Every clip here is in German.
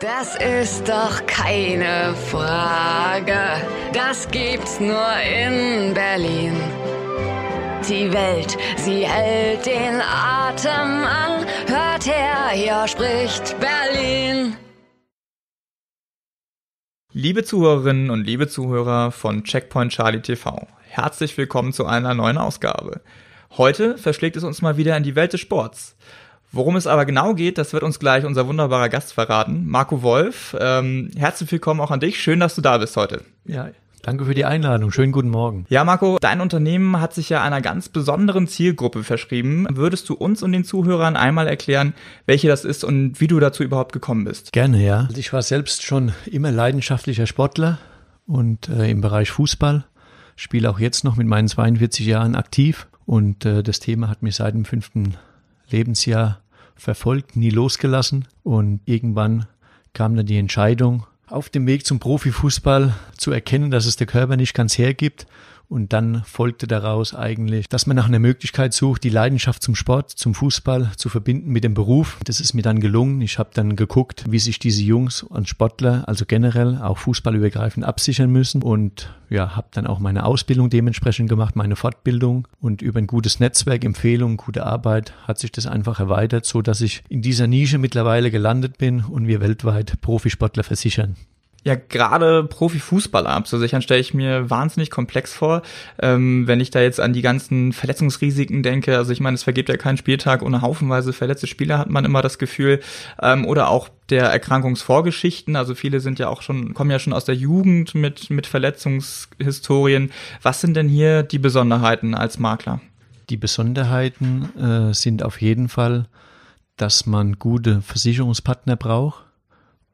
Das ist doch keine Frage. Das gibt's nur in Berlin. Die Welt, sie hält den Atem an. Hört her, hier spricht Berlin. Liebe Zuhörerinnen und liebe Zuhörer von Checkpoint Charlie TV, herzlich willkommen zu einer neuen Ausgabe. Heute verschlägt es uns mal wieder in die Welt des Sports. Worum es aber genau geht, das wird uns gleich unser wunderbarer Gast verraten, Marco Wolf. Ähm, herzlich willkommen auch an dich. Schön, dass du da bist heute. Ja, danke für die Einladung. Schönen guten Morgen. Ja, Marco, dein Unternehmen hat sich ja einer ganz besonderen Zielgruppe verschrieben. Würdest du uns und den Zuhörern einmal erklären, welche das ist und wie du dazu überhaupt gekommen bist? Gerne, ja. Also ich war selbst schon immer leidenschaftlicher Sportler und äh, im Bereich Fußball. Spiele auch jetzt noch mit meinen 42 Jahren aktiv und äh, das Thema hat mich seit dem fünften Lebensjahr verfolgt, nie losgelassen. Und irgendwann kam dann die Entscheidung, auf dem Weg zum Profifußball zu erkennen, dass es der Körper nicht ganz hergibt und dann folgte daraus eigentlich, dass man nach einer Möglichkeit sucht, die Leidenschaft zum Sport, zum Fußball zu verbinden mit dem Beruf. Das ist mir dann gelungen. Ich habe dann geguckt, wie sich diese Jungs und Sportler, also generell auch fußballübergreifend absichern müssen und ja, habe dann auch meine Ausbildung dementsprechend gemacht, meine Fortbildung und über ein gutes Netzwerk, Empfehlungen, gute Arbeit hat sich das einfach erweitert, so dass ich in dieser Nische mittlerweile gelandet bin und wir weltweit Profisportler versichern. Ja, gerade Profifußballer abzusichern, stelle ich mir wahnsinnig komplex vor. Ähm, wenn ich da jetzt an die ganzen Verletzungsrisiken denke, also ich meine, es vergeht ja keinen Spieltag ohne haufenweise verletzte Spieler, hat man immer das Gefühl. Ähm, oder auch der Erkrankungsvorgeschichten. Also viele sind ja auch schon, kommen ja schon aus der Jugend mit, mit Verletzungshistorien. Was sind denn hier die Besonderheiten als Makler? Die Besonderheiten äh, sind auf jeden Fall, dass man gute Versicherungspartner braucht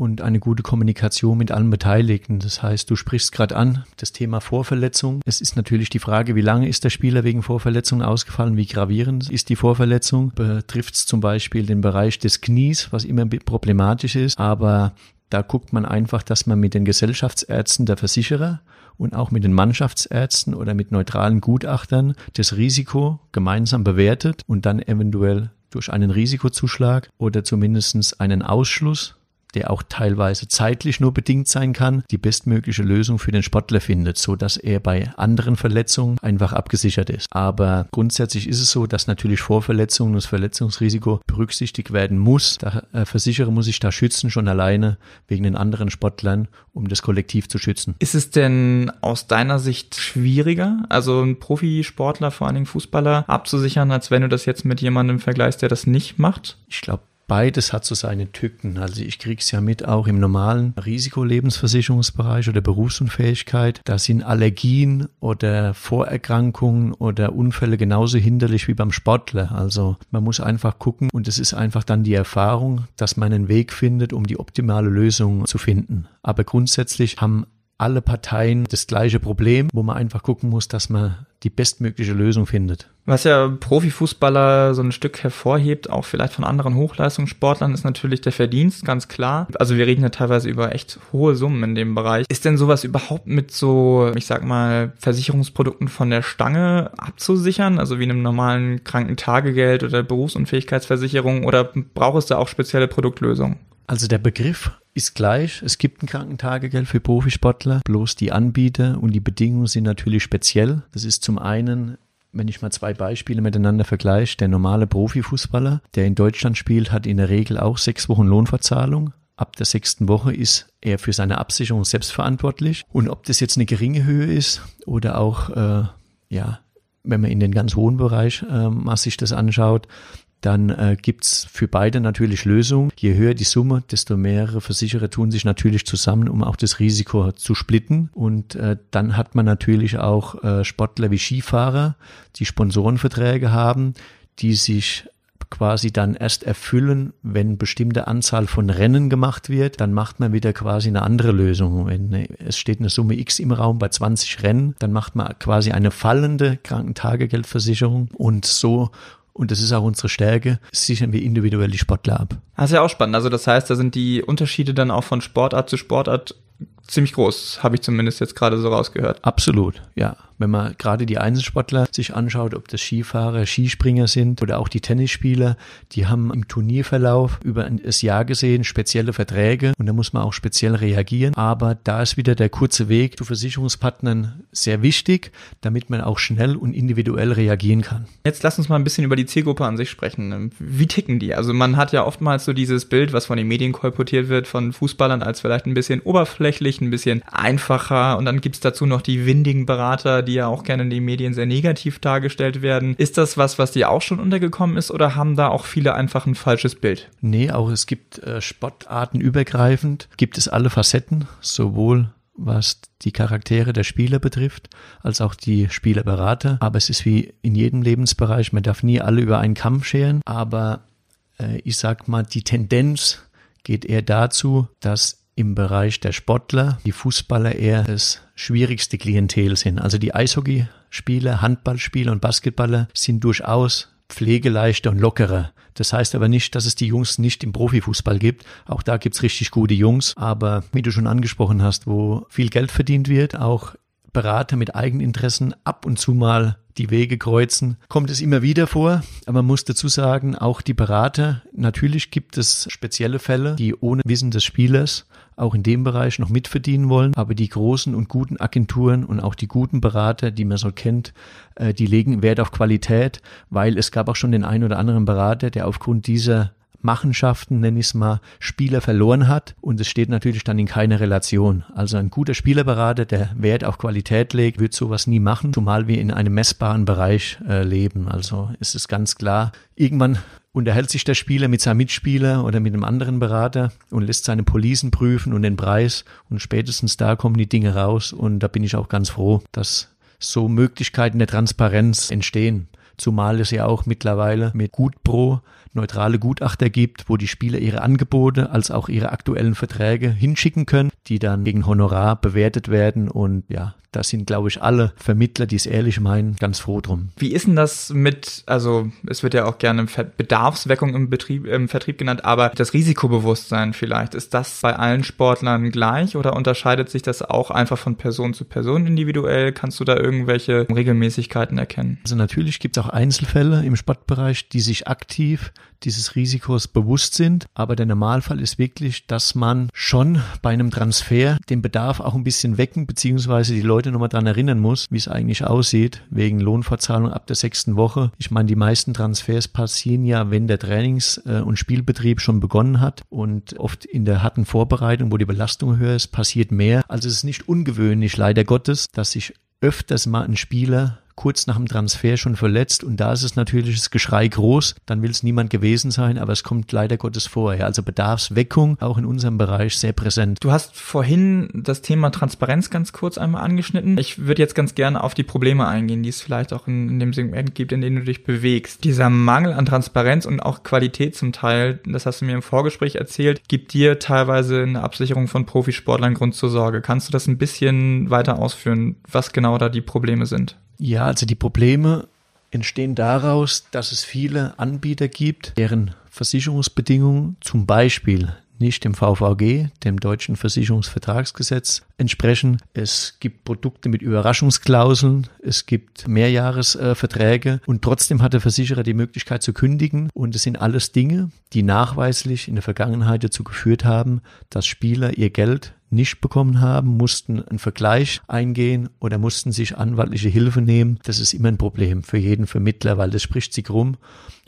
und eine gute Kommunikation mit allen Beteiligten. Das heißt, du sprichst gerade an das Thema Vorverletzung. Es ist natürlich die Frage, wie lange ist der Spieler wegen Vorverletzung ausgefallen, wie gravierend ist die Vorverletzung. Betrifft es zum Beispiel den Bereich des Knies, was immer problematisch ist, aber da guckt man einfach, dass man mit den Gesellschaftsärzten der Versicherer und auch mit den Mannschaftsärzten oder mit neutralen Gutachtern das Risiko gemeinsam bewertet und dann eventuell durch einen Risikozuschlag oder zumindest einen Ausschluss der auch teilweise zeitlich nur bedingt sein kann, die bestmögliche Lösung für den Sportler findet, so dass er bei anderen Verletzungen einfach abgesichert ist. Aber grundsätzlich ist es so, dass natürlich Vorverletzungen und das Verletzungsrisiko berücksichtigt werden muss. Der äh, Versicherer muss sich da schützen, schon alleine wegen den anderen Sportlern, um das Kollektiv zu schützen. Ist es denn aus deiner Sicht schwieriger, also einen Profisportler, vor allen Dingen Fußballer, abzusichern, als wenn du das jetzt mit jemandem vergleichst, der das nicht macht? Ich glaube, Beides hat so seine Tücken. Also ich krieg's ja mit auch im normalen Risikolebensversicherungsbereich oder Berufsunfähigkeit. Da sind Allergien oder Vorerkrankungen oder Unfälle genauso hinderlich wie beim Sportler. Also man muss einfach gucken und es ist einfach dann die Erfahrung, dass man einen Weg findet, um die optimale Lösung zu finden. Aber grundsätzlich haben alle Parteien das gleiche Problem, wo man einfach gucken muss, dass man die bestmögliche Lösung findet. Was ja Profifußballer so ein Stück hervorhebt, auch vielleicht von anderen Hochleistungssportlern, ist natürlich der Verdienst, ganz klar. Also wir reden ja teilweise über echt hohe Summen in dem Bereich. Ist denn sowas überhaupt mit so, ich sag mal, Versicherungsprodukten von der Stange abzusichern? Also wie einem normalen Krankentagegeld oder Berufsunfähigkeitsversicherung oder braucht es da auch spezielle Produktlösungen? Also der Begriff ist gleich. Es gibt ein Krankentagegeld für Profisportler, bloß die Anbieter und die Bedingungen sind natürlich speziell. Das ist zum einen wenn ich mal zwei Beispiele miteinander vergleiche, der normale Profifußballer, der in Deutschland spielt, hat in der Regel auch sechs Wochen Lohnverzahlung. Ab der sechsten Woche ist er für seine Absicherung selbst verantwortlich. Und ob das jetzt eine geringe Höhe ist oder auch, äh, ja, wenn man in den ganz hohen Bereich äh, mal sich das anschaut, dann äh, gibt's für beide natürlich Lösungen. Je höher die Summe, desto mehrere Versicherer tun sich natürlich zusammen, um auch das Risiko zu splitten. Und äh, dann hat man natürlich auch äh, Sportler wie Skifahrer, die Sponsorenverträge haben, die sich quasi dann erst erfüllen, wenn bestimmte Anzahl von Rennen gemacht wird, dann macht man wieder quasi eine andere Lösung. Wenn es steht eine Summe X im Raum bei 20 Rennen, dann macht man quasi eine fallende Krankentagegeldversicherung und so und das ist auch unsere Stärke, sichern wir individuell die Sportler ab. Das ist ja auch spannend. Also das heißt, da sind die Unterschiede dann auch von Sportart zu Sportart ziemlich groß, habe ich zumindest jetzt gerade so rausgehört. Absolut, ja. Wenn man gerade die Einzelsportler sich anschaut, ob das Skifahrer, Skispringer sind oder auch die Tennisspieler, die haben im Turnierverlauf über das Jahr gesehen spezielle Verträge und da muss man auch speziell reagieren. Aber da ist wieder der kurze Weg zu Versicherungspartnern sehr wichtig, damit man auch schnell und individuell reagieren kann. Jetzt lass uns mal ein bisschen über die Zielgruppe an sich sprechen. Wie ticken die? Also man hat ja oftmals so dieses Bild, was von den Medien kolportiert wird, von Fußballern als vielleicht ein bisschen oberflächlich, ein bisschen einfacher und dann gibt's dazu noch die windigen Berater, die ja auch gerne in den Medien sehr negativ dargestellt werden. Ist das was, was dir auch schon untergekommen ist oder haben da auch viele einfach ein falsches Bild? Nee, auch es gibt äh, Sportarten übergreifend, gibt es alle Facetten, sowohl was die Charaktere der Spieler betrifft, als auch die Spielerberater. Aber es ist wie in jedem Lebensbereich, man darf nie alle über einen Kamm scheren. Aber äh, ich sag mal, die Tendenz geht eher dazu, dass im Bereich der Sportler die Fußballer eher das schwierigste Klientel sind. Also die Eishockeyspieler, Handballspieler und Basketballer sind durchaus pflegeleichter und lockerer. Das heißt aber nicht, dass es die Jungs nicht im Profifußball gibt. Auch da gibt's richtig gute Jungs. Aber wie du schon angesprochen hast, wo viel Geld verdient wird, auch Berater mit Eigeninteressen ab und zu mal die Wege kreuzen, kommt es immer wieder vor. Aber man muss dazu sagen, auch die Berater, natürlich gibt es spezielle Fälle, die ohne Wissen des Spielers auch in dem Bereich noch mitverdienen wollen. Aber die großen und guten Agenturen und auch die guten Berater, die man so kennt, äh, die legen Wert auf Qualität, weil es gab auch schon den einen oder anderen Berater, der aufgrund dieser Machenschaften, nenne ich es mal, Spieler verloren hat und es steht natürlich dann in keiner Relation. Also ein guter Spielerberater, der Wert auf Qualität legt, wird sowas nie machen, zumal wir in einem messbaren Bereich äh, leben. Also ist es ganz klar, irgendwann unterhält sich der Spieler mit seinem Mitspieler oder mit einem anderen Berater und lässt seine Policen prüfen und den Preis und spätestens da kommen die Dinge raus und da bin ich auch ganz froh, dass so Möglichkeiten der Transparenz entstehen. Zumal es ja auch mittlerweile mit Gutpro neutrale Gutachter gibt, wo die Spieler ihre Angebote als auch ihre aktuellen Verträge hinschicken können, die dann gegen Honorar bewertet werden und ja, da sind, glaube ich, alle Vermittler, die es ehrlich meinen, ganz froh drum. Wie ist denn das mit, also es wird ja auch gerne Bedarfsweckung im Betrieb, im Vertrieb genannt, aber das Risikobewusstsein vielleicht, ist das bei allen Sportlern gleich oder unterscheidet sich das auch einfach von Person zu Person individuell? Kannst du da irgendwelche Regelmäßigkeiten erkennen? Also natürlich gibt es auch Einzelfälle im Sportbereich, die sich aktiv dieses Risikos bewusst sind. Aber der Normalfall ist wirklich, dass man schon bei einem Transfer den Bedarf auch ein bisschen wecken, beziehungsweise die Leute nochmal dran erinnern muss, wie es eigentlich aussieht, wegen Lohnfortzahlung ab der sechsten Woche. Ich meine, die meisten Transfers passieren ja, wenn der Trainings- äh, und Spielbetrieb schon begonnen hat und oft in der harten Vorbereitung, wo die Belastung höher ist, passiert mehr. Also es ist nicht ungewöhnlich, leider Gottes, dass sich öfters mal ein Spieler kurz nach dem Transfer schon verletzt und da ist es natürlich das Geschrei groß, dann will es niemand gewesen sein, aber es kommt leider Gottes vorher. Also Bedarfsweckung auch in unserem Bereich sehr präsent. Du hast vorhin das Thema Transparenz ganz kurz einmal angeschnitten. Ich würde jetzt ganz gerne auf die Probleme eingehen, die es vielleicht auch in, in dem Segment gibt, in dem du dich bewegst. Dieser Mangel an Transparenz und auch Qualität zum Teil, das hast du mir im Vorgespräch erzählt, gibt dir teilweise eine Absicherung von Profisportlern Grund zur Sorge. Kannst du das ein bisschen weiter ausführen, was genau da die Probleme sind? Ja, also die Probleme entstehen daraus, dass es viele Anbieter gibt, deren Versicherungsbedingungen zum Beispiel nicht dem VVG, dem deutschen Versicherungsvertragsgesetz, entsprechen. Es gibt Produkte mit Überraschungsklauseln, es gibt Mehrjahresverträge und trotzdem hat der Versicherer die Möglichkeit zu kündigen. Und es sind alles Dinge, die nachweislich in der Vergangenheit dazu geführt haben, dass Spieler ihr Geld nicht bekommen haben, mussten einen Vergleich eingehen oder mussten sich anwaltliche Hilfe nehmen. Das ist immer ein Problem für jeden Vermittler, weil das spricht sich rum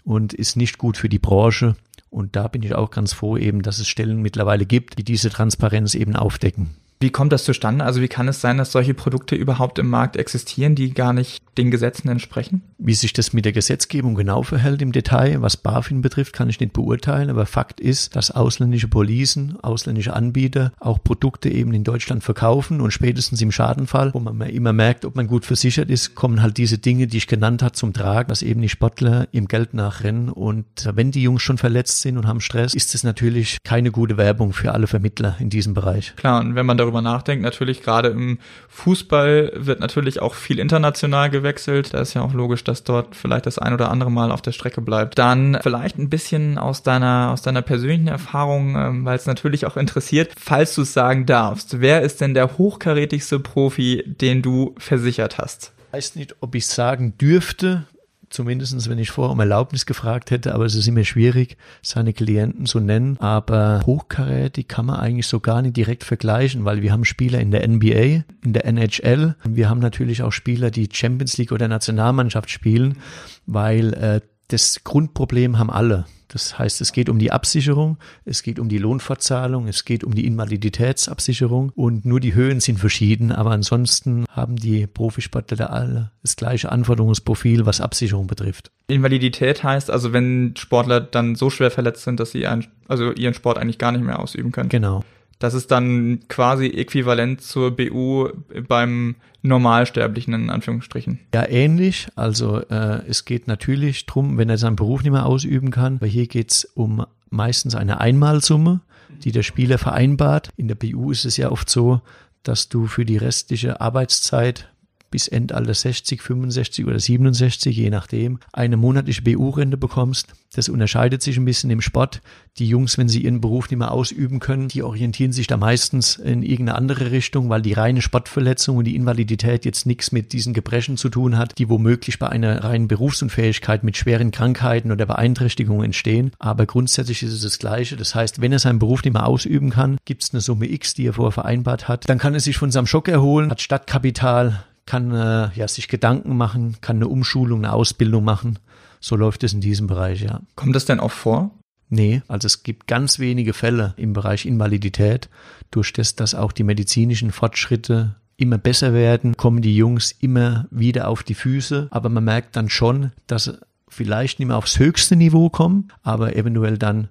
und ist nicht gut für die Branche. Und da bin ich auch ganz froh eben, dass es Stellen mittlerweile gibt, die diese Transparenz eben aufdecken. Wie kommt das zustande? Also wie kann es sein, dass solche Produkte überhaupt im Markt existieren, die gar nicht den Gesetzen entsprechen? Wie sich das mit der Gesetzgebung genau verhält im Detail, was BaFin betrifft, kann ich nicht beurteilen. Aber Fakt ist, dass ausländische Policen, ausländische Anbieter auch Produkte eben in Deutschland verkaufen und spätestens im Schadenfall, wo man immer merkt, ob man gut versichert ist, kommen halt diese Dinge, die ich genannt habe, zum Tragen, dass eben die Sportler im Geld nachrennen. Und wenn die Jungs schon verletzt sind und haben Stress, ist es natürlich keine gute Werbung für alle Vermittler in diesem Bereich. Klar, und wenn man darüber drüber nachdenkt, natürlich gerade im Fußball wird natürlich auch viel international gewechselt. Da ist ja auch logisch, dass dort vielleicht das ein oder andere Mal auf der Strecke bleibt. Dann vielleicht ein bisschen aus deiner, aus deiner persönlichen Erfahrung, ähm, weil es natürlich auch interessiert, falls du es sagen darfst. Wer ist denn der hochkarätigste Profi, den du versichert hast? Ich weiß nicht, ob ich sagen dürfte, zumindestens wenn ich vorher um Erlaubnis gefragt hätte, aber es ist immer schwierig, seine Klienten zu nennen. Aber hochkarätig kann man eigentlich so gar nicht direkt vergleichen, weil wir haben Spieler in der NBA, in der NHL wir haben natürlich auch Spieler, die Champions League oder Nationalmannschaft spielen, weil äh, das Grundproblem haben alle. Das heißt, es geht um die Absicherung, es geht um die Lohnfortzahlung, es geht um die Invaliditätsabsicherung und nur die Höhen sind verschieden, aber ansonsten haben die Profisportler alle das gleiche Anforderungsprofil, was Absicherung betrifft. Invalidität heißt also, wenn Sportler dann so schwer verletzt sind, dass sie ein, also ihren Sport eigentlich gar nicht mehr ausüben können. Genau. Das ist dann quasi äquivalent zur BU beim Normalsterblichen in Anführungsstrichen. Ja, ähnlich. Also äh, es geht natürlich drum, wenn er seinen Beruf nicht mehr ausüben kann, weil hier geht's um meistens eine Einmalsumme, die der Spieler vereinbart. In der BU ist es ja oft so, dass du für die restliche Arbeitszeit bis Endalter 60, 65 oder 67, je nachdem, eine monatliche BU-Rente bekommst. Das unterscheidet sich ein bisschen im Sport. Die Jungs, wenn sie ihren Beruf nicht mehr ausüben können, die orientieren sich da meistens in irgendeine andere Richtung, weil die reine Sportverletzung und die Invalidität jetzt nichts mit diesen Gebrechen zu tun hat, die womöglich bei einer reinen Berufsunfähigkeit mit schweren Krankheiten oder Beeinträchtigungen entstehen. Aber grundsätzlich ist es das Gleiche. Das heißt, wenn er seinen Beruf nicht mehr ausüben kann, gibt es eine Summe X, die er vorher vereinbart hat. Dann kann er sich von seinem Schock erholen, hat Stadtkapital, kann äh, ja, sich Gedanken machen, kann eine Umschulung, eine Ausbildung machen. So läuft es in diesem Bereich, ja. Kommt das denn auch vor? Nee, also es gibt ganz wenige Fälle im Bereich Invalidität. Durch das, dass auch die medizinischen Fortschritte immer besser werden, kommen die Jungs immer wieder auf die Füße. Aber man merkt dann schon, dass sie vielleicht nicht mehr aufs höchste Niveau kommen, aber eventuell dann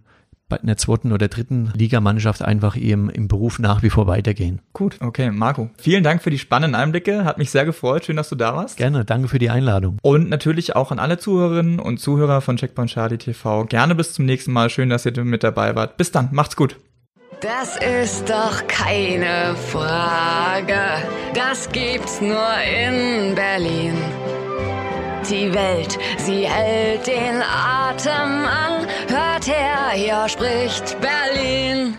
bei einer zweiten oder dritten Ligamannschaft einfach im, im Beruf nach wie vor weitergehen. Gut, okay, Marco. Vielen Dank für die spannenden Einblicke. Hat mich sehr gefreut. Schön, dass du da warst. Gerne, danke für die Einladung. Und natürlich auch an alle Zuhörerinnen und Zuhörer von Checkpoint Charlie TV. Gerne bis zum nächsten Mal. Schön, dass ihr mit dabei wart. Bis dann, macht's gut. Das ist doch keine Frage. Das gibt's nur in Berlin. Die Welt, sie hält den Atem an. Her, hier spricht Berlin.